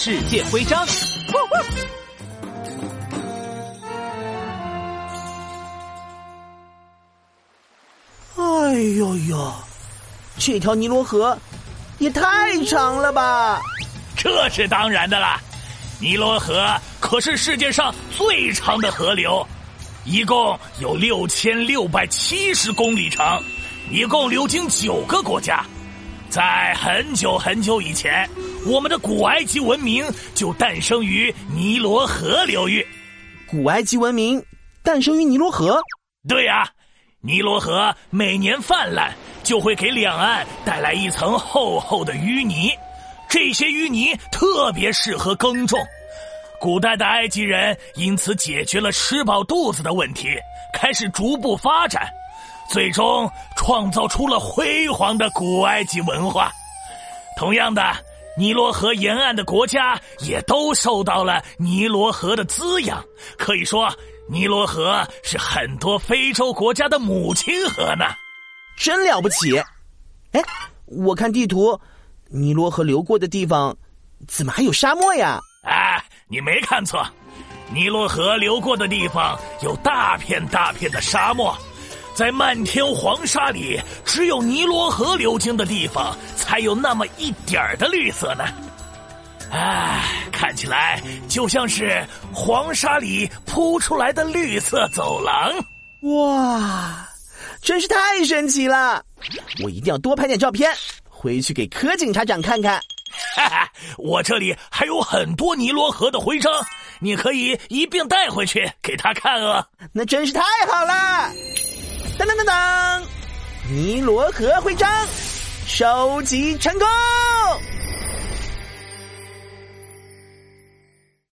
世界徽章。哎呦呦，这条尼罗河也太长了吧！这是当然的啦，尼罗河可是世界上最长的河流，一共有六千六百七十公里长，一共流经九个国家。在很久很久以前，我们的古埃及文明就诞生于尼罗河流域。古埃及文明诞生于尼罗河？对呀，尼罗河每年泛滥，就会给两岸带来一层厚厚的淤泥。这些淤泥特别适合耕种。古代的埃及人因此解决了吃饱肚子的问题，开始逐步发展。最终创造出了辉煌的古埃及文化。同样的，尼罗河沿岸的国家也都受到了尼罗河的滋养。可以说，尼罗河是很多非洲国家的母亲河呢。真了不起！哎，我看地图，尼罗河流过的地方，怎么还有沙漠呀？哎，你没看错，尼罗河流过的地方有大片大片的沙漠。在漫天黄沙里，只有尼罗河流经的地方才有那么一点儿的绿色呢。唉，看起来就像是黄沙里铺出来的绿色走廊。哇，真是太神奇了！我一定要多拍点照片，回去给柯警察长看看。哈哈，我这里还有很多尼罗河的徽章，你可以一并带回去给他看哦。那真是太好了。当当当当，尼罗河徽章收集成功。